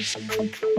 Bye.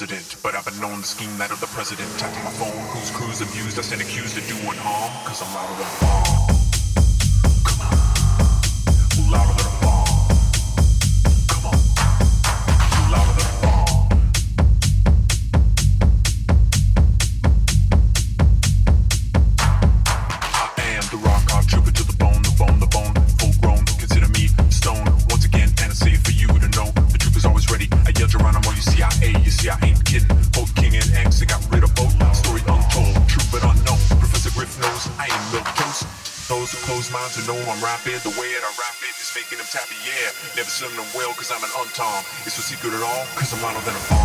president, but I've been known scheme that of the president. Tapped my phone, whose crews abused us and accused of doing harm, cause I'm louder than cause I'm hotter than a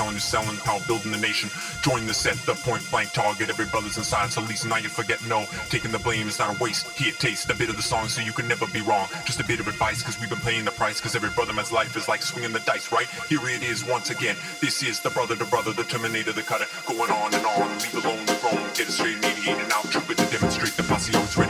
telling you selling, outbuilding the nation. Join the set, the point blank target. Every brother's inside, so least now you forget no. Taking the blame is not a waste. Here, taste a bit of the song so you can never be wrong. Just a bit of advice, cause we've been paying the price, cause every brother man's life is like swinging the dice, right? Here it is once again. This is the brother to brother, the terminator, the cutter. Going on and on, leave alone the throne. Get it straight, mediator and out, trooper to demonstrate the posse always ready.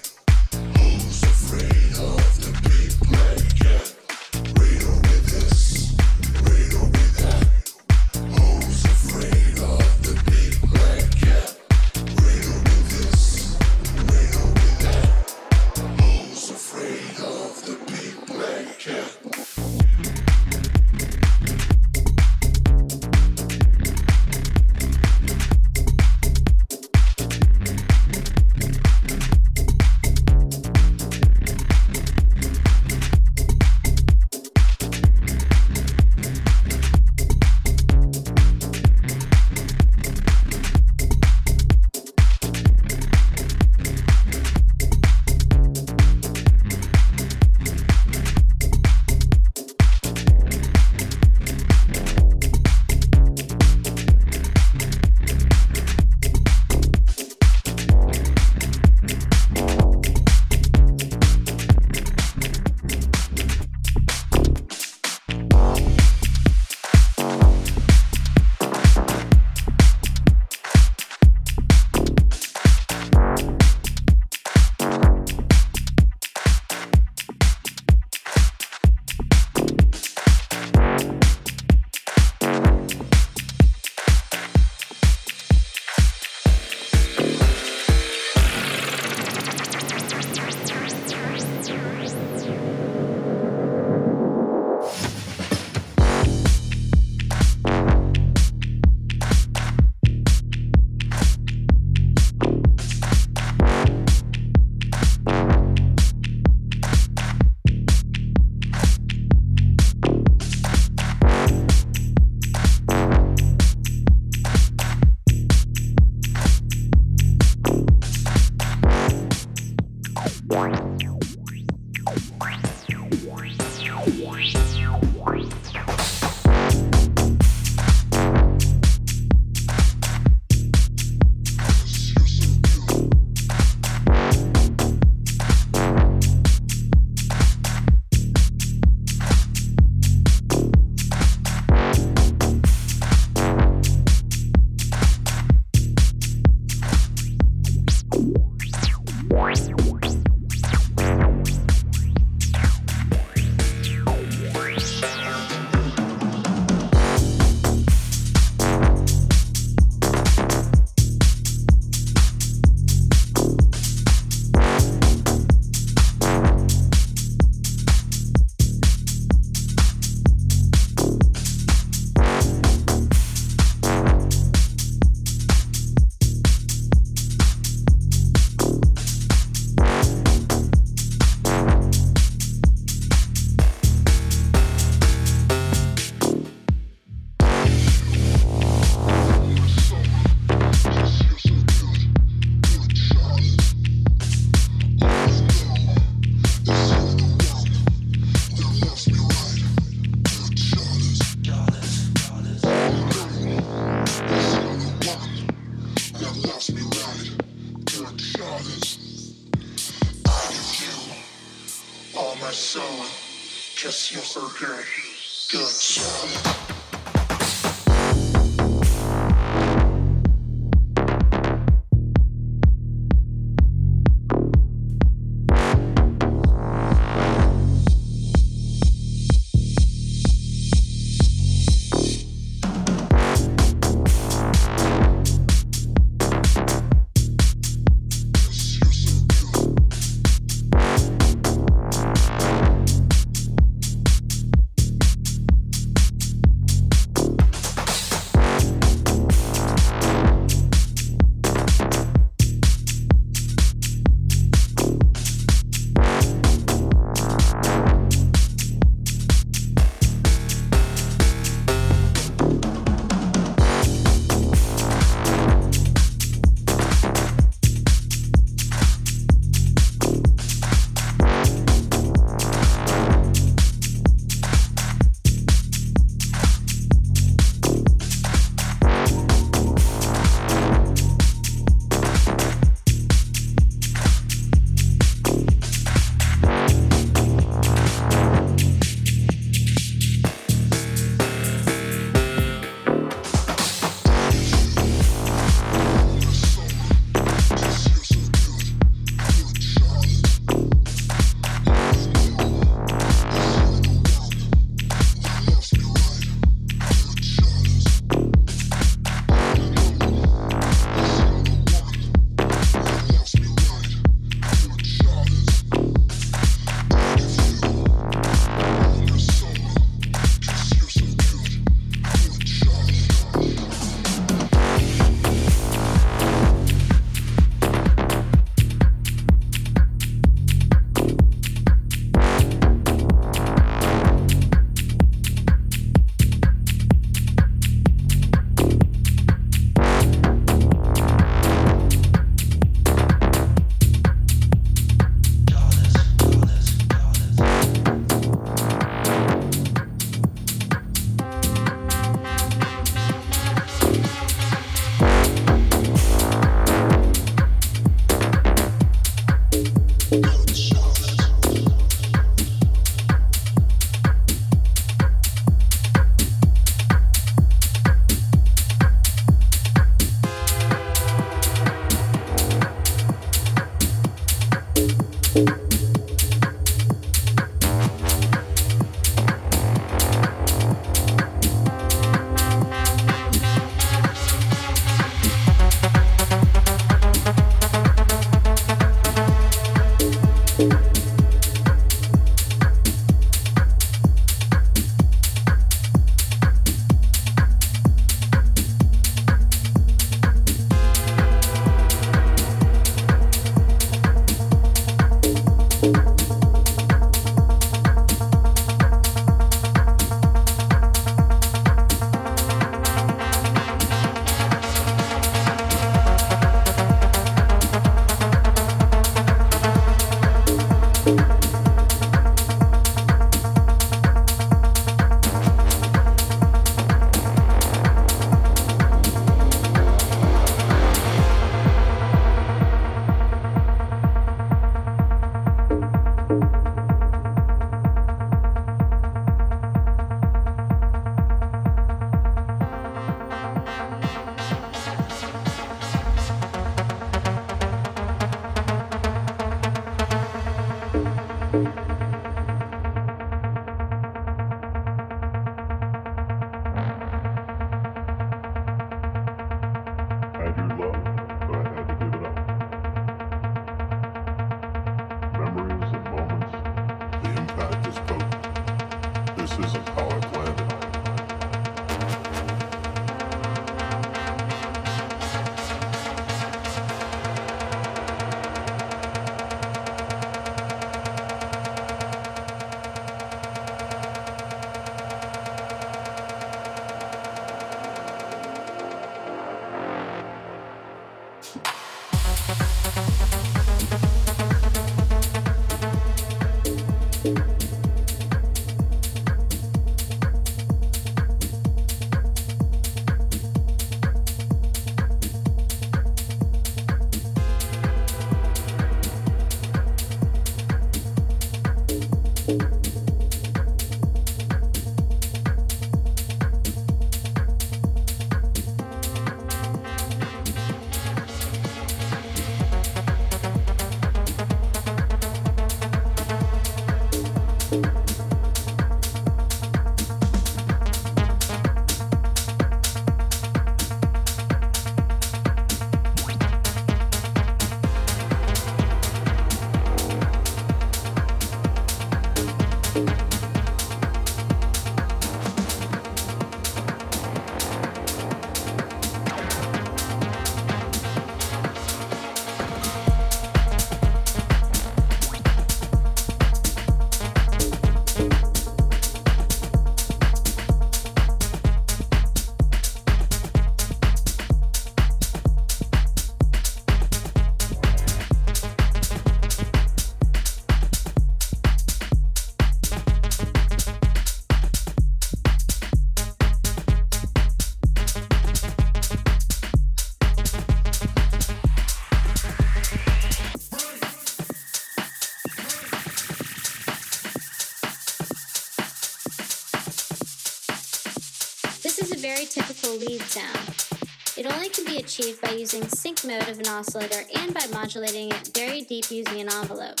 achieved by using sync mode of an oscillator and by modulating it very deep using an envelope.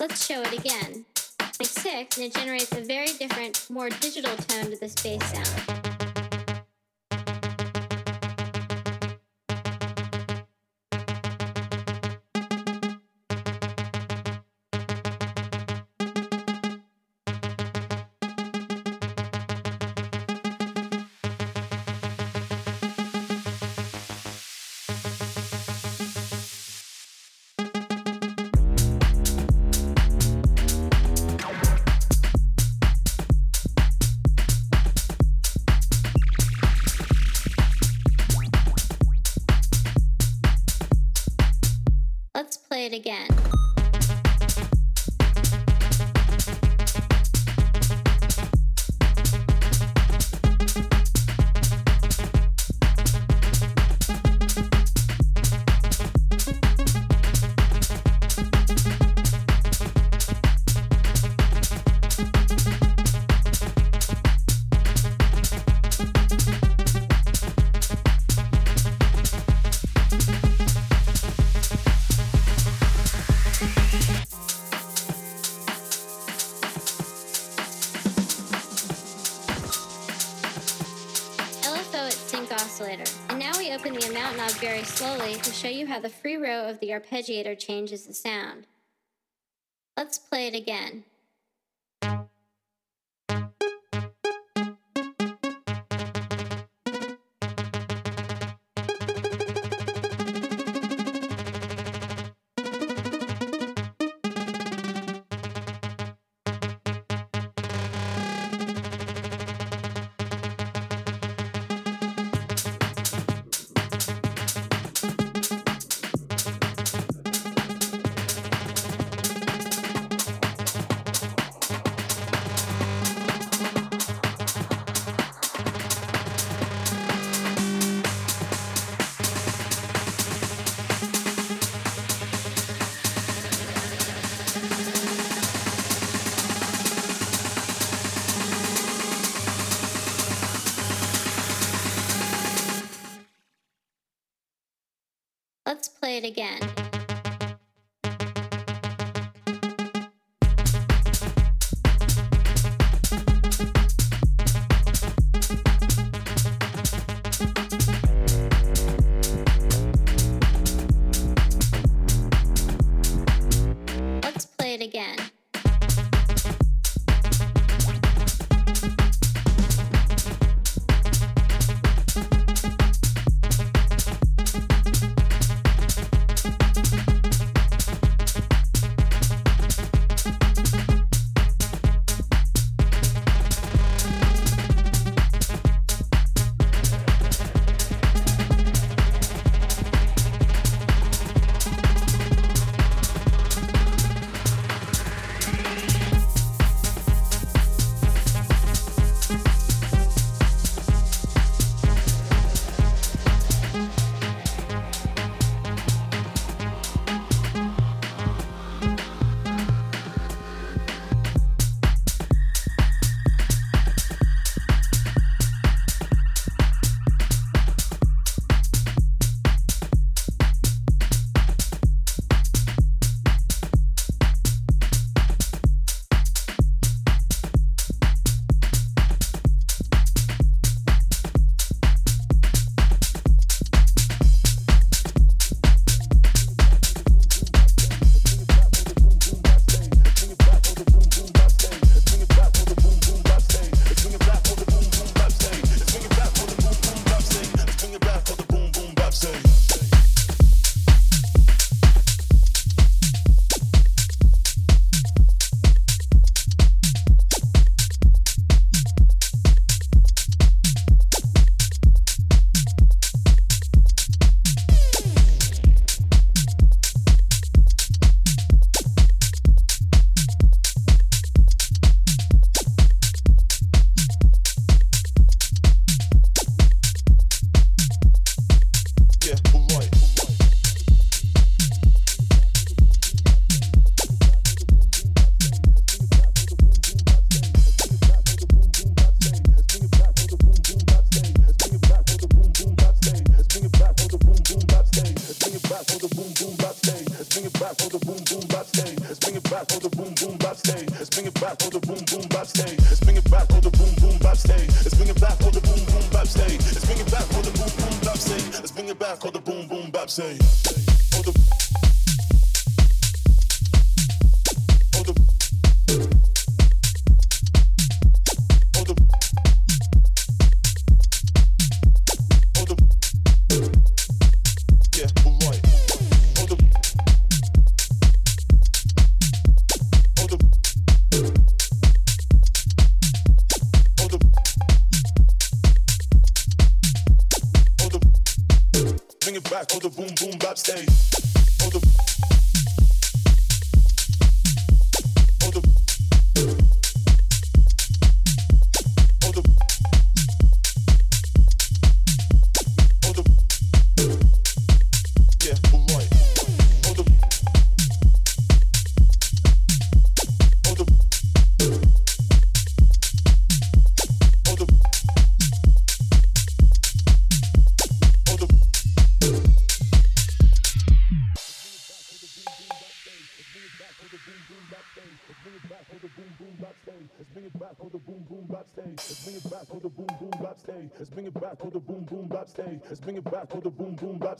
Let's show it again. Like 6, and it generates a very different, more digital tone to this bass sound. Show you how the free row of the arpeggiator changes the sound. Let's play it again.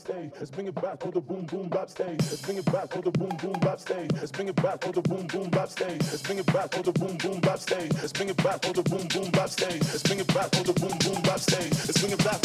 stage. Let's bring it back to the boom boom bap. Stay. Let's bring it back to the boom boom bap. Stay. Let's bring it back to the boom boom bap. Stay. Let's bring it back to the boom boom bap. Stay. Let's bring it back to the boom boom bap. Stay. Let's bring it back to the boom boom bap. Stay. Let's bring it back.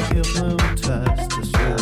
It feels like hypnotized, this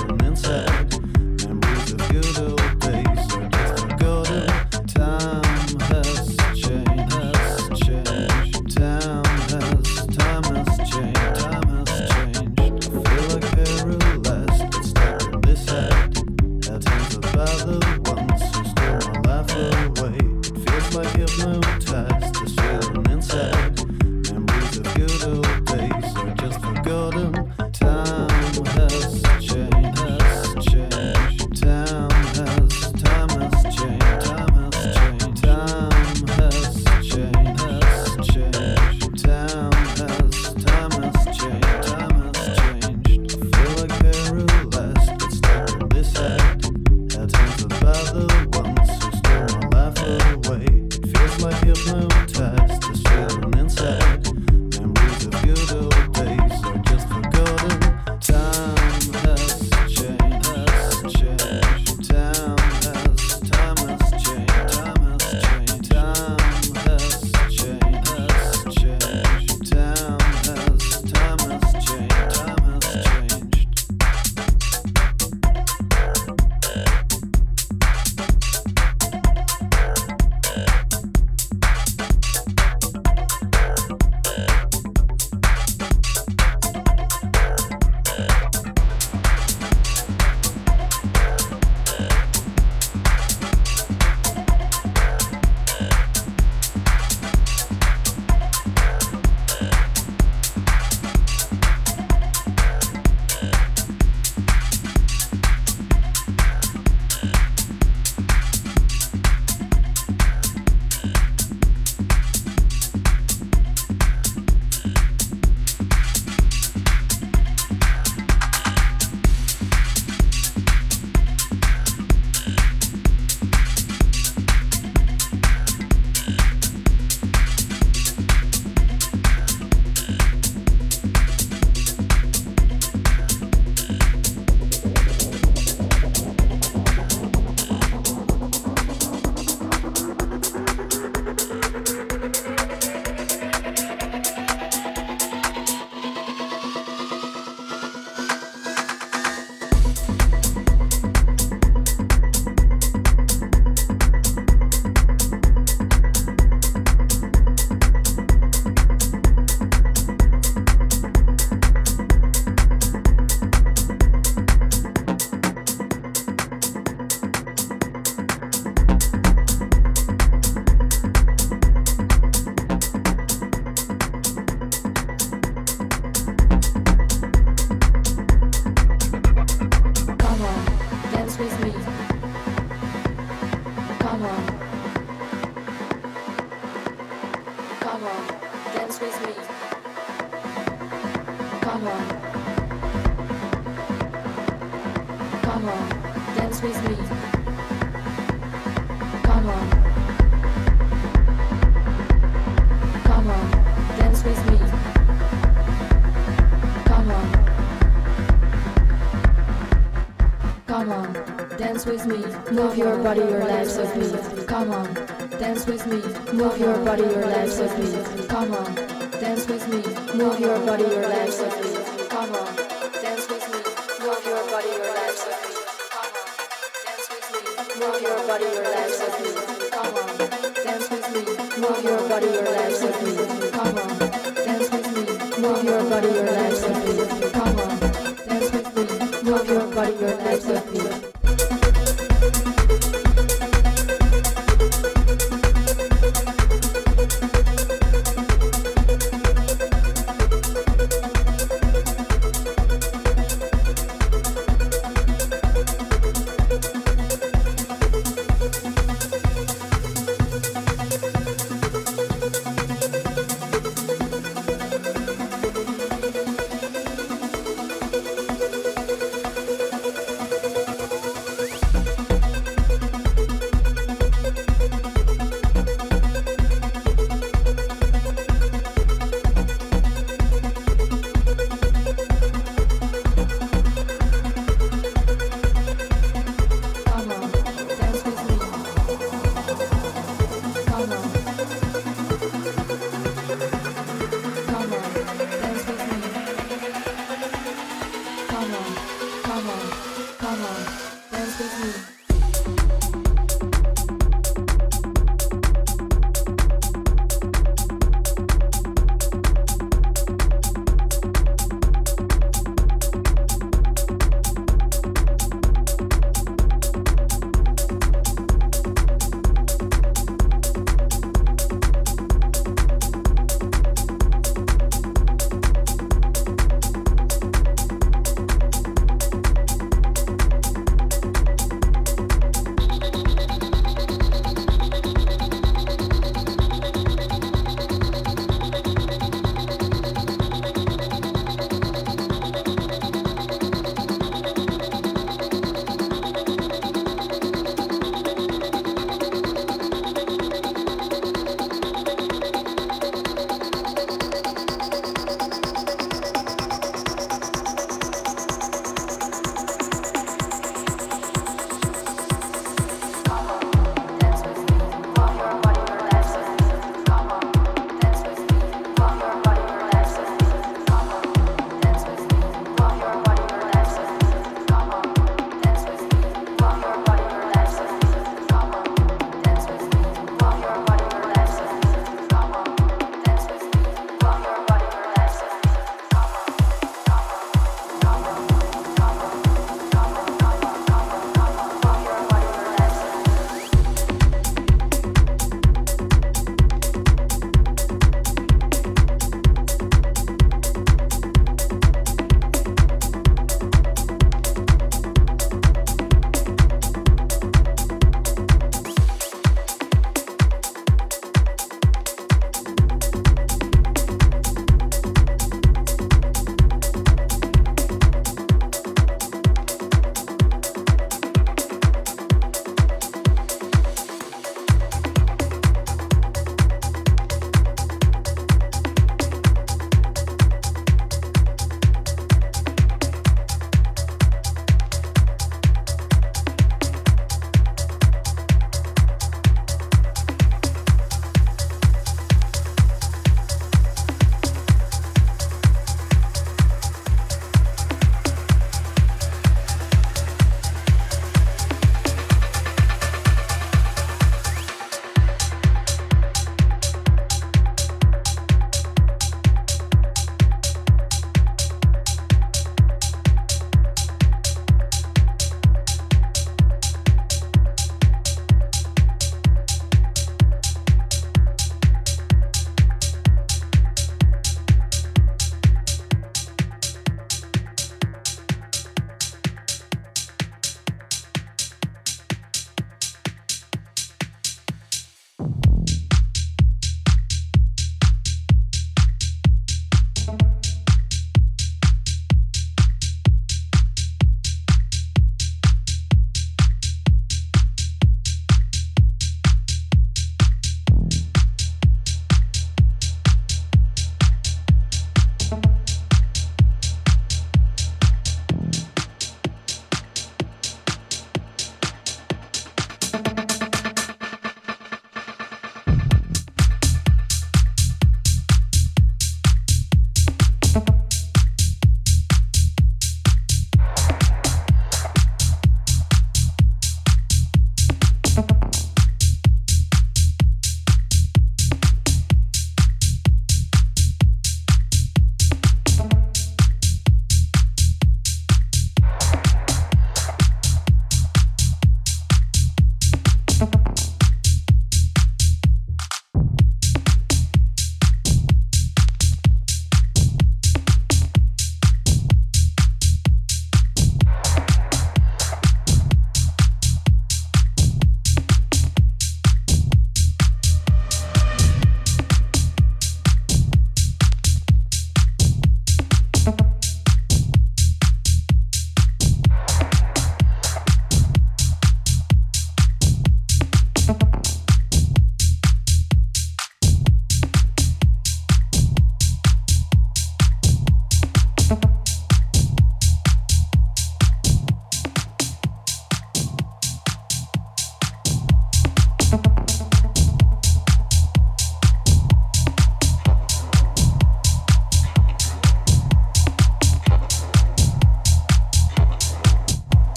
with me, move your body, your legs with me. Come on, dance with me, move your body, your legs with me. Come on, dance with me, move your body, your legs with me.